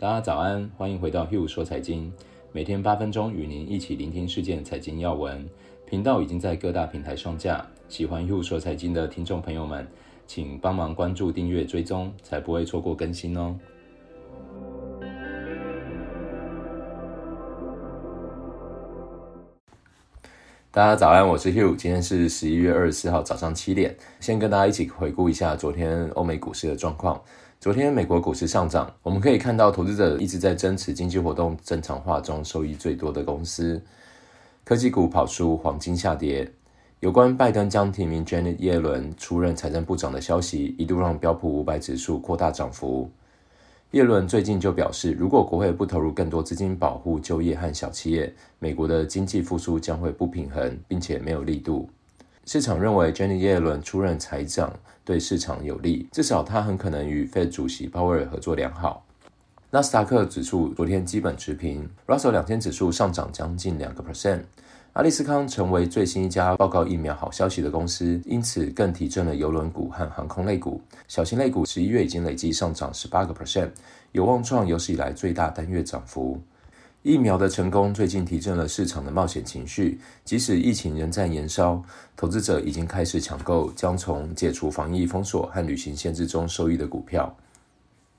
大家早安，欢迎回到 Hugh 说财经，每天八分钟与您一起聆听事件财经要闻。频道已经在各大平台上架，喜欢 Hugh 说财经的听众朋友们，请帮忙关注、订阅、追踪，才不会错过更新哦。大家早安，我是 Hugh，今天是十一月二十四号早上七点，先跟大家一起回顾一下昨天欧美股市的状况。昨天美国股市上涨，我们可以看到投资者一直在争持经济活动正常化中收益最多的公司。科技股跑输，黄金下跌。有关拜登将提名 Janet 耶伦出任财政部长的消息，一度让标普五百指数扩大涨幅。耶伦最近就表示，如果国会不投入更多资金保护就业和小企业，美国的经济复苏将会不平衡，并且没有力度。市场认为，Janet 耶伦出任财长对市场有利，至少他很可能与 Fed 主席鲍威尔合作良好。纳斯达克指数昨天基本持平，Russell 两千指数上涨将近两个 percent。阿利斯康成为最新一家报告疫苗好消息的公司，因此更提振了邮轮股和航空类股。小型类股十一月已经累计上涨十八个 percent，有望创有史以来最大单月涨幅。疫苗的成功最近提振了市场的冒险情绪，即使疫情仍在延烧，投资者已经开始抢购将从解除防疫封锁和旅行限制中受益的股票。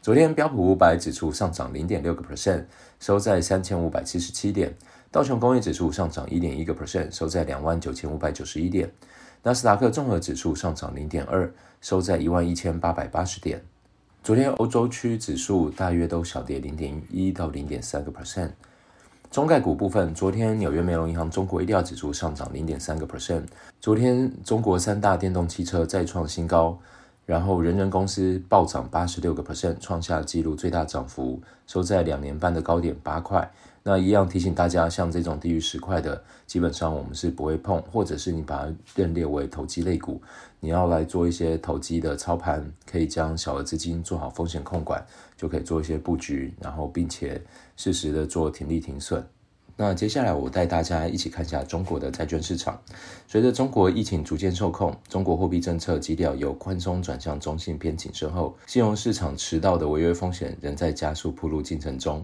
昨天标普五百指数上涨零点六个 percent，收在三千五百七十七点；道琼工业指数上涨一点一个 percent，收在两万九千五百九十一点；纳斯达克综合指数上涨零点二，收在一万一千八百八十点。昨天欧洲区指数大约都小跌零点一到零点三个 percent。中概股部分，昨天纽约梅隆银行中国医药指数上涨零点三个 percent。昨天中国三大电动汽车再创新高，然后人人公司暴涨八十六个 percent，创下纪录最大涨幅，收在两年半的高点八块。那一样提醒大家，像这种低于十块的，基本上我们是不会碰，或者是你把它认列为投机类股，你要来做一些投机的操盘，可以将小额资金做好风险控管，就可以做一些布局，然后并且。适时的做停利停损。那接下来我带大家一起看一下中国的债券市场。随着中国疫情逐渐受控，中国货币政策基调由宽松转向中性偏谨慎后，信用市场迟到的违约风险仍在加速铺路进程中。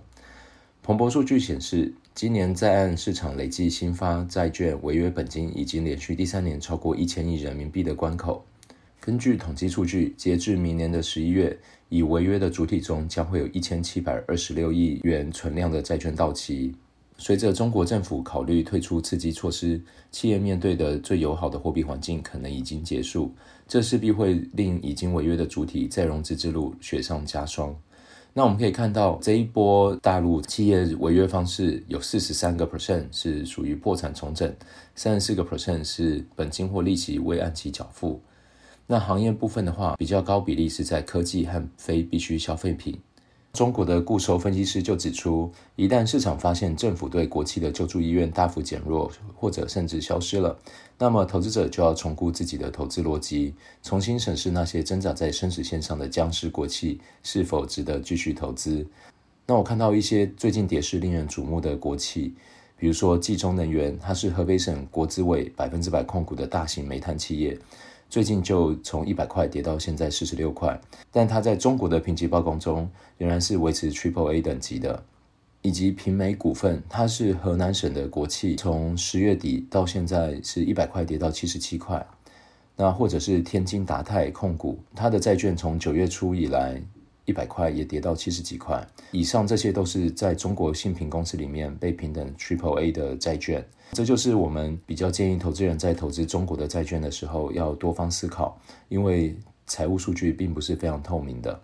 彭博数据显示，今年在岸市场累计新发债券违约本金已经连续第三年超过一千亿人民币的关口。根据统计数据，截至明年的十一月，已违约的主体中将会有一千七百二十六亿元存量的债券到期。随着中国政府考虑退出刺激措施，企业面对的最友好的货币环境可能已经结束，这势必会令已经违约的主体再融资之路雪上加霜。那我们可以看到，这一波大陆企业违约方式有四十三个 percent 是属于破产重整，三十四个 percent 是本金或利息未按期缴付。那行业部分的话，比较高比例是在科技和非必需消费品。中国的固收分析师就指出，一旦市场发现政府对国企的救助意愿大幅减弱，或者甚至消失了，那么投资者就要重估自己的投资逻辑，重新审视那些挣扎在生死线上的僵尸国企是否值得继续投资。那我看到一些最近跌势令人瞩目的国企，比如说冀中能源，它是河北省国资委百分之百控股的大型煤炭企业。最近就从一百块跌到现在四十六块，但它在中国的评级报告中仍然是维持 Triple A 等级的。以及平煤股份，它是河南省的国企，从十月底到现在是一百块跌到七十七块。那或者是天津达泰控股，它的债券从九月初以来。一百块也跌到七十几块以上，这些都是在中国信评公司里面被评等 Triple A 的债券。这就是我们比较建议投资人在投资中国的债券的时候要多方思考，因为财务数据并不是非常透明的。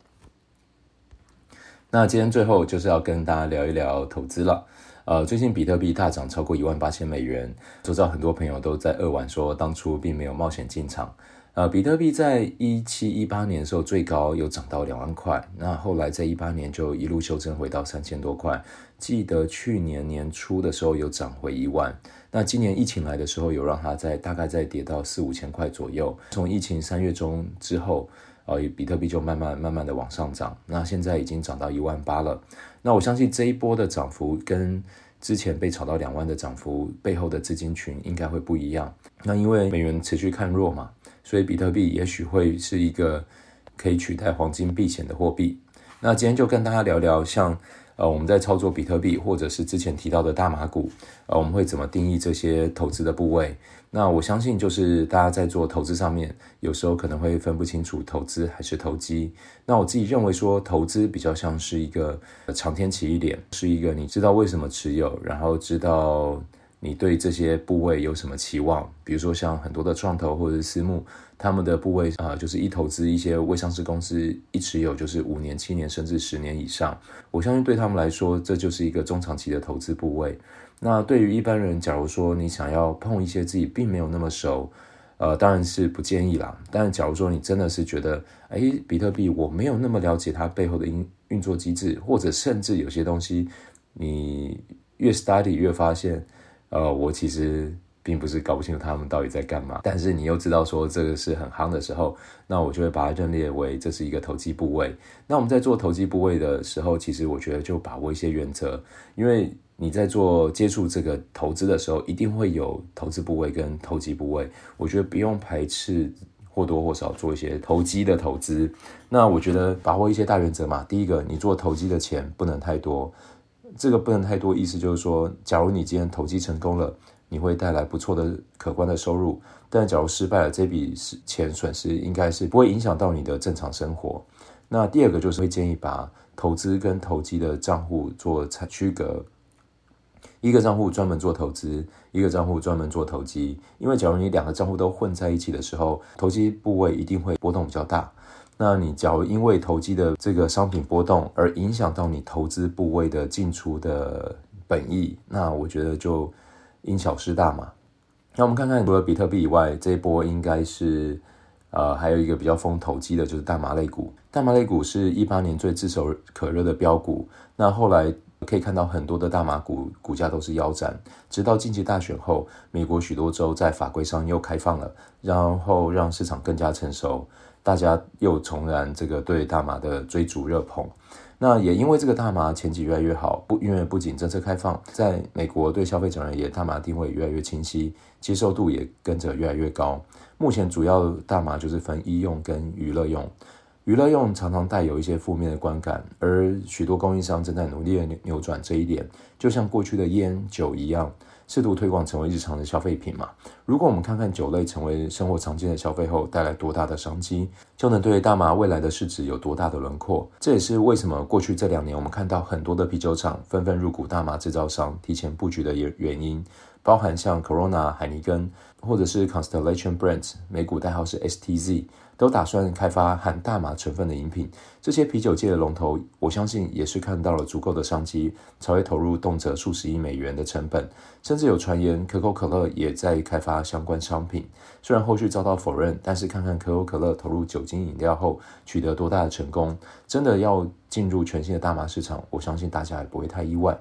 那今天最后就是要跟大家聊一聊投资了。呃，最近比特币大涨超过一万八千美元，周遭很多朋友都在扼腕说当初并没有冒险进场。呃，比特币在一七一八年的时候最高有涨到两万块，那后来在一八年就一路修正回到三千多块。记得去年年初的时候有涨回一万，那今年疫情来的时候有让它在大概再跌到四五千块左右。从疫情三月中之后，呃，比特币就慢慢慢慢的往上涨，那现在已经涨到一万八了。那我相信这一波的涨幅跟之前被炒到两万的涨幅背后的资金群应该会不一样。那因为美元持续看弱嘛。所以比特币也许会是一个可以取代黄金避险的货币。那今天就跟大家聊聊像。呃，我们在操作比特币，或者是之前提到的大麻股，呃，我们会怎么定义这些投资的部位？那我相信，就是大家在做投资上面，有时候可能会分不清楚投资还是投机。那我自己认为说，投资比较像是一个呃长天期一点，是一个你知道为什么持有，然后知道。你对这些部位有什么期望？比如说像很多的创投或者是私募，他们的部位啊、就是一投资一些未上市公司，一持有就是五年、七年甚至十年以上。我相信对他们来说，这就是一个中长期的投资部位。那对于一般人，假如说你想要碰一些自己并没有那么熟，呃，当然是不建议啦。但假如说你真的是觉得，哎，比特币我没有那么了解它背后的运运作机制，或者甚至有些东西，你越 study 越发现。呃，我其实并不是搞不清楚他们到底在干嘛，但是你又知道说这个是很夯的时候，那我就会把它认列为这是一个投机部位。那我们在做投机部位的时候，其实我觉得就把握一些原则，因为你在做接触这个投资的时候，一定会有投资部位跟投机部位。我觉得不用排斥或多或少做一些投机的投资。那我觉得把握一些大原则嘛，第一个，你做投机的钱不能太多。这个不能太多，意思就是说，假如你今天投机成功了，你会带来不错的可观的收入；但假如失败了，这笔钱损失应该是不会影响到你的正常生活。那第二个就是会建议把投资跟投机的账户做区隔，一个账户专门做投资，一个账户专门做投机。因为假如你两个账户都混在一起的时候，投机部位一定会波动比较大。那你假如因为投机的这个商品波动而影响到你投资部位的进出的本意，那我觉得就因小失大嘛。那我们看看除了比特币以外，这一波应该是呃还有一个比较风投机的，就是大麻类股。大麻类股是一八年最炙手可热的标股，那后来可以看到很多的大麻股股价都是腰斩，直到近期大选后，美国许多州在法规上又开放了，然后让市场更加成熟。大家又重燃这个对大麻的追逐热捧，那也因为这个大麻前景越来越好，不因为不仅政策开放，在美国对消费者而言，大麻定位越来越清晰，接受度也跟着越来越高。目前主要大麻就是分医用跟娱乐用，娱乐用常常带有一些负面的观感，而许多供应商正在努力的扭扭转这一点，就像过去的烟酒一样。试图推广成为日常的消费品嘛。如果我们看看酒类成为生活常见的消费后带来多大的商机，就能对大麻未来的市值有多大的轮廓。这也是为什么过去这两年我们看到很多的啤酒厂纷纷入股大麻制造商，提前布局的原原因，包含像 Corona、海尼根，或者是 Constellation Brands，美股代号是 STZ。都打算开发含大麻成分的饮品，这些啤酒界的龙头，我相信也是看到了足够的商机，才会投入动辄数十亿美元的成本。甚至有传言可口可乐也在开发相关商品，虽然后续遭到否认，但是看看可口可乐投入酒精饮料后取得多大的成功，真的要进入全新的大麻市场，我相信大家也不会太意外。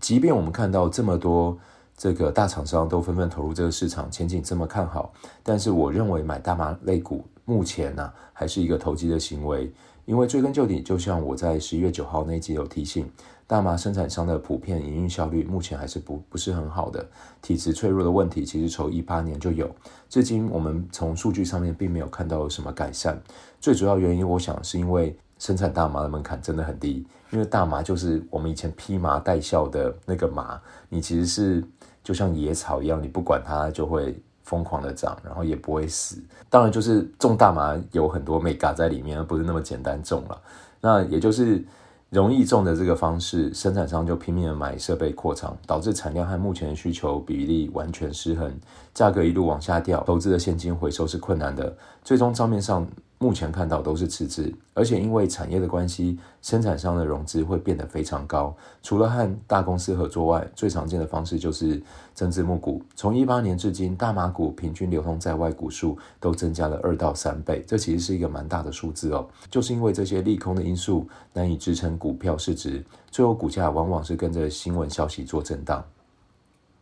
即便我们看到这么多。这个大厂商都纷纷投入这个市场，前景这么看好，但是我认为买大麻类股目前呢、还是一个投机的行为，因为追根究底，就像我在十一月九号那集有提醒，大麻生产商的普遍营运效率目前还是不不是很好的，体质脆弱的问题其实从一八年就有，至今我们从数据上面并没有看到有什么改善，最主要原因我想是因为生产大麻的门槛真的很低，因为大麻就是我们以前披麻戴孝的那个麻，你其实是。就像野草一样，你不管它就会疯狂的涨，然后也不会死。当然，就是种大麻有很多美嘎在里面，不是那么简单种了。那也就是容易种的这个方式，生产商就拼命的买设备扩张，导致产量和目前的需求比例完全失衡，价格一路往下掉，投资的现金回收是困难的，最终账面上。目前看到都是赤字，而且因为产业的关系，生产商的融资会变得非常高。除了和大公司合作外，最常见的方式就是增资募股。从一八年至今，大麻股平均流通在外股数都增加了二到三倍，这其实是一个蛮大的数字哦。就是因为这些利空的因素难以支撑股票市值，最后股价往往是跟着新闻消息做震荡。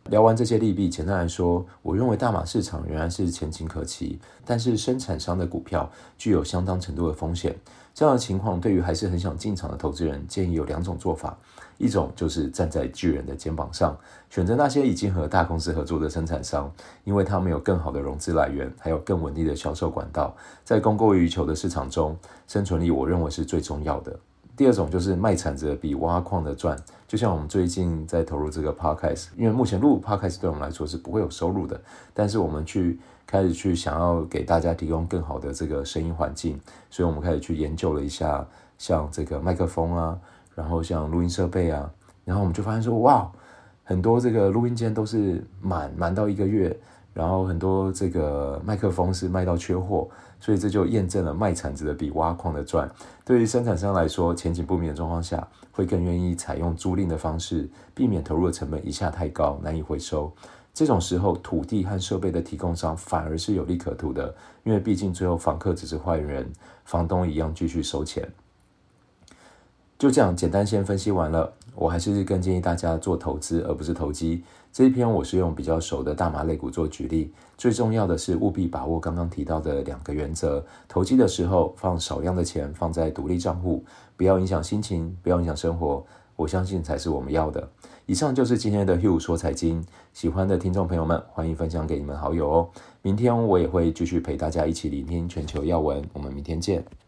聊完这些利弊，简单来说，我认为大马市场仍然是前景可期，但是生产商的股票具有相当程度的风险。这样的情况对于还是很想进场的投资人，建议有两种做法：一种就是站在巨人的肩膀上，选择那些已经和大公司合作的生产商，因为他们有更好的融资来源，还有更稳定的销售管道，在供过于求的市场中，生存力我认为是最重要的。第二种就是卖铲子比挖矿的赚。就像我们最近在投入这个 podcast，因为目前录 podcast 对我们来说是不会有收入的，但是我们去开始去想要给大家提供更好的这个声音环境，所以我们开始去研究了一下，像这个麦克风啊，然后像录音设备啊，然后我们就发现说，哇，很多这个录音间都是满满到一个月，然后很多这个麦克风是卖到缺货。所以这就验证了卖铲子的比挖矿的赚。对于生产商来说，前景不明的状况下，会更愿意采用租赁的方式，避免投入的成本一下太高，难以回收。这种时候，土地和设备的提供商反而是有利可图的，因为毕竟最后房客只是坏人，房东一样继续收钱。就这样简单先分析完了，我还是更建议大家做投资而不是投机。这一篇我是用比较熟的大麻类股做举例，最重要的是务必把握刚刚提到的两个原则：投机的时候放少量的钱放在独立账户，不要影响心情，不要影响生活，我相信才是我们要的。以上就是今天的 Hugh 说财经，喜欢的听众朋友们欢迎分享给你们好友哦。明天我也会继续陪大家一起聆听全球要闻，我们明天见。